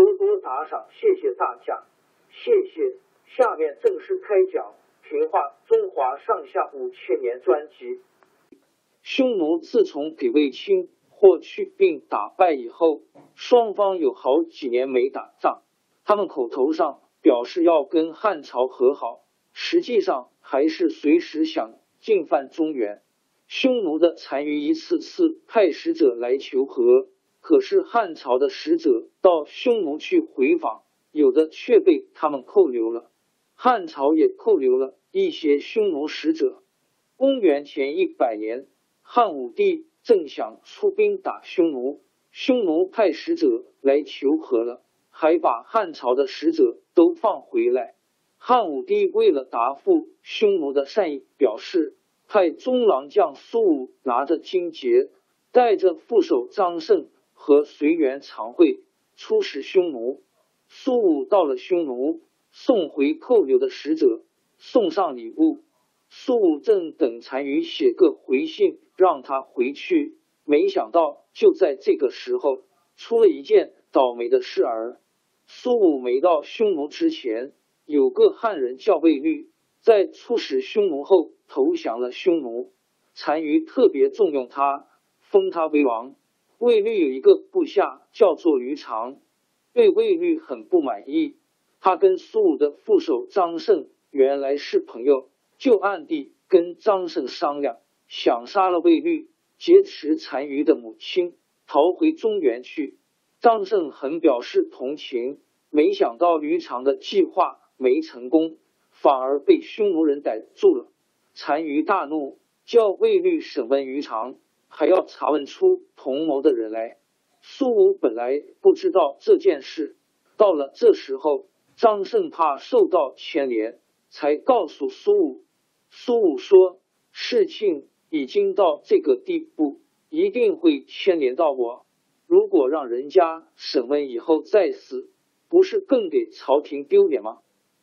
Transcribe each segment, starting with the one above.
多多打赏，谢谢大家，谢谢。下面正式开讲《评话中华上下五千年》专辑。匈奴自从给卫青霍去病打败以后，双方有好几年没打仗。他们口头上表示要跟汉朝和好，实际上还是随时想进犯中原。匈奴的单于一次次派使者来求和。可是汉朝的使者到匈奴去回访，有的却被他们扣留了。汉朝也扣留了一些匈奴使者。公元前一百年，汉武帝正想出兵打匈奴，匈奴派使者来求和了，还把汉朝的使者都放回来。汉武帝为了答复匈奴的善意，表示派中郎将苏武拿着金节，带着副手张胜。和随员常惠出使匈奴，苏武到了匈奴，送回扣留的使者，送上礼物。苏武正等单于写个回信让他回去，没想到就在这个时候出了一件倒霉的事儿。苏武没到匈奴之前，有个汉人叫魏律，在出使匈奴后投降了匈奴，单于特别重用他，封他为王。魏律有一个部下叫做于长，对魏律很不满意。他跟苏武的副手张胜原来是朋友，就暗地跟张胜商量，想杀了魏律，劫持单于的母亲，逃回中原去。张胜很表示同情，没想到于长的计划没成功，反而被匈奴人逮住了。单于大怒，叫魏律审问于长。还要查问出同谋的人来。苏武本来不知道这件事，到了这时候，张胜怕受到牵连，才告诉苏武。苏武说：“事情已经到这个地步，一定会牵连到我。如果让人家审问以后再死，不是更给朝廷丢脸吗？”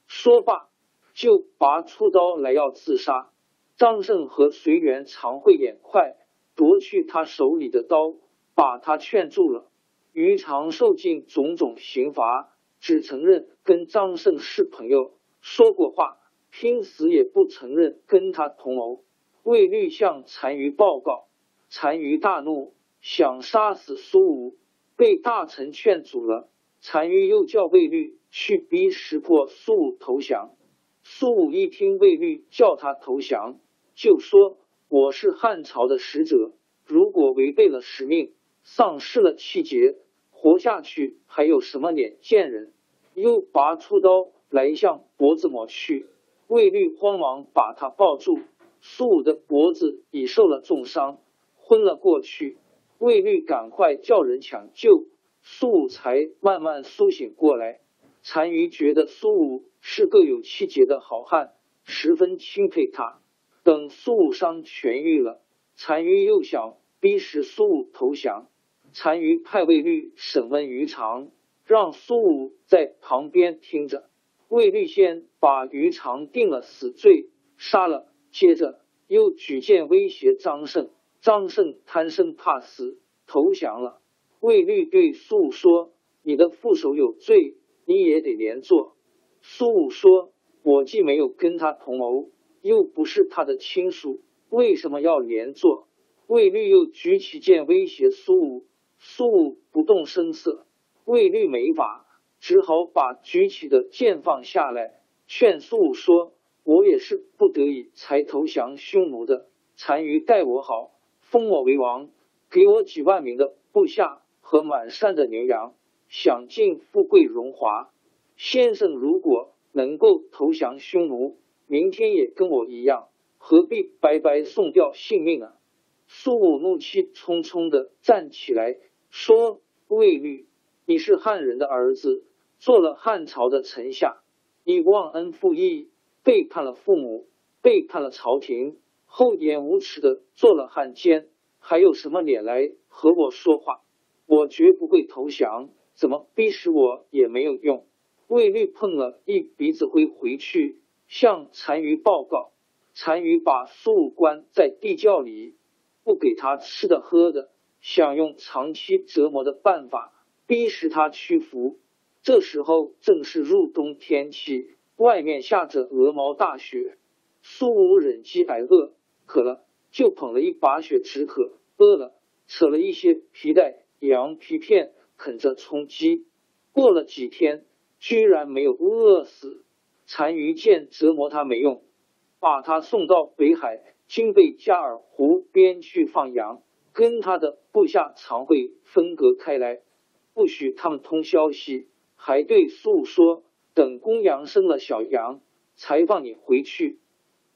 说罢，就拔出刀来要自杀。张胜和随员常会眼快。夺去他手里的刀，把他劝住了。于长受尽种种刑罚，只承认跟张胜是朋友，说过话，拼死也不承认跟他同谋。魏律向单于报告，单于大怒，想杀死苏武，被大臣劝阻了。单于又叫魏律去逼识破苏武投降。苏武一听魏律叫他投降，就说。我是汉朝的使者，如果违背了使命，丧失了气节，活下去还有什么脸见人？又拔出刀来向脖子抹去，魏律慌忙把他抱住，苏武的脖子已受了重伤，昏了过去。魏律赶快叫人抢救，苏武才慢慢苏醒过来。单于觉得苏武是个有气节的好汉，十分钦佩他。等苏武伤痊愈了，单于又想逼使苏武投降。单于派卫律审问于长，让苏武在旁边听着。卫律先把于长定了死罪，杀了，接着又举剑威胁张胜，张胜贪生怕死，投降了。卫律对苏武说：“你的副手有罪，你也得连坐。”苏武说：“我既没有跟他同谋，又不是他的亲属，为什么要连坐？”魏律又举起剑威胁苏武，苏武不动声色。魏律没法，只好把举起的剑放下来，劝苏武说：“我也是不得已才投降匈奴的。单于待我好，封我为王，给我几万名的部下。”和满山的牛羊，享尽富贵荣华。先生如果能够投降匈奴，明天也跟我一样，何必白白送掉性命啊？苏武怒气冲冲的站起来说：“魏律，你是汉人的儿子，做了汉朝的臣下，你忘恩负义，背叛了父母，背叛了朝廷，厚颜无耻的做了汉奸，还有什么脸来和我说话？”我绝不会投降，怎么逼死我也没有用。魏律碰了一鼻子灰回去，向单于报告。单于把苏武关在地窖里，不给他吃的喝的，想用长期折磨的办法逼使他屈服。这时候正是入冬天气，外面下着鹅毛大雪。苏武忍饥挨饿，渴了就捧了一把雪止渴，饿了扯了一些皮带。羊皮片啃着充饥，过了几天，居然没有饿死。单于见折磨他没用，把他送到北海金贝加尔湖边去放羊，跟他的部下常会分隔开来，不许他们通消息。还对苏武说：“等公羊生了小羊，才放你回去。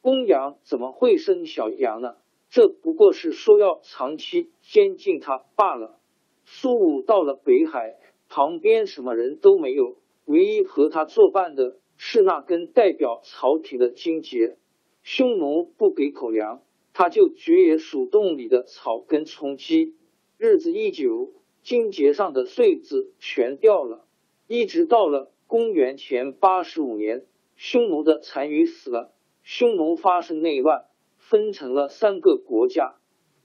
公羊怎么会生小羊呢？这不过是说要长期监禁他罢了。”苏武到了北海，旁边什么人都没有，唯一和他作伴的是那根代表朝廷的荆节。匈奴不给口粮，他就掘野鼠洞里的草根充饥。日子一久，荆节上的穗子全掉了。一直到了公元前八十五年，匈奴的单于死了，匈奴发生内乱，分成了三个国家。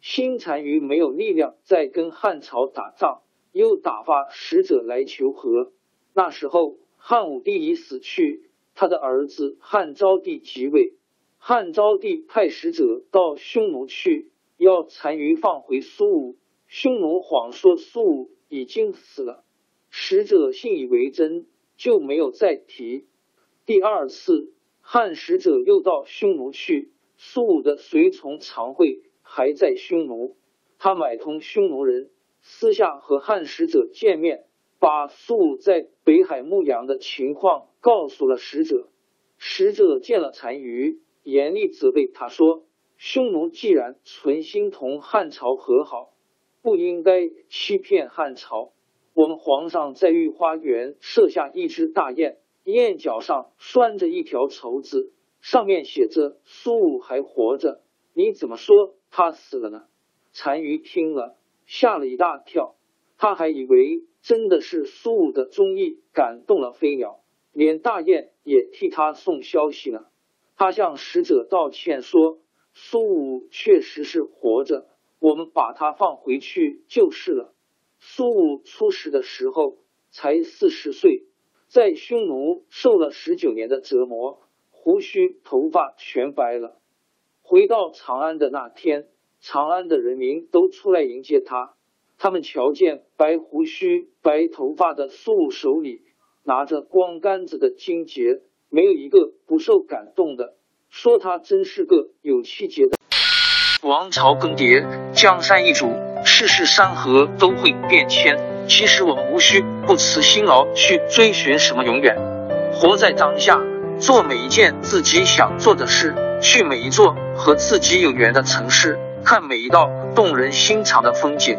新单于没有力量再跟汉朝打仗，又打发使者来求和。那时候汉武帝已死去，他的儿子汉昭帝即位。汉昭帝派使者到匈奴去，要单于放回苏武。匈奴谎说苏武已经死了，使者信以为真，就没有再提。第二次汉使者又到匈奴去，苏武的随从常惠。还在匈奴，他买通匈奴人，私下和汉使者见面，把苏武在北海牧羊的情况告诉了使者。使者见了单于，严厉责备他说：“匈奴既然存心同汉朝和好，不应该欺骗汉朝。我们皇上在御花园设下一只大雁，雁脚上拴着一条绸子，上面写着苏武还活着。你怎么说？”他死了呢。单于听了，吓了一大跳。他还以为真的是苏武的忠义感动了飞鸟，连大雁也替他送消息了。他向使者道歉说：“苏武确实是活着，我们把他放回去就是了。”苏武出使的时候才四十岁，在匈奴受了十九年的折磨，胡须头发全白了。回到长安的那天，长安的人民都出来迎接他。他们瞧见白胡须、白头发的素手里拿着光杆子的金节，没有一个不受感动的，说他真是个有气节的。王朝更迭，江山易主，世事山河都会变迁。其实我们无需不辞辛劳去追寻什么永远，活在当下，做每一件自己想做的事。去每一座和自己有缘的城市，看每一道动人心肠的风景，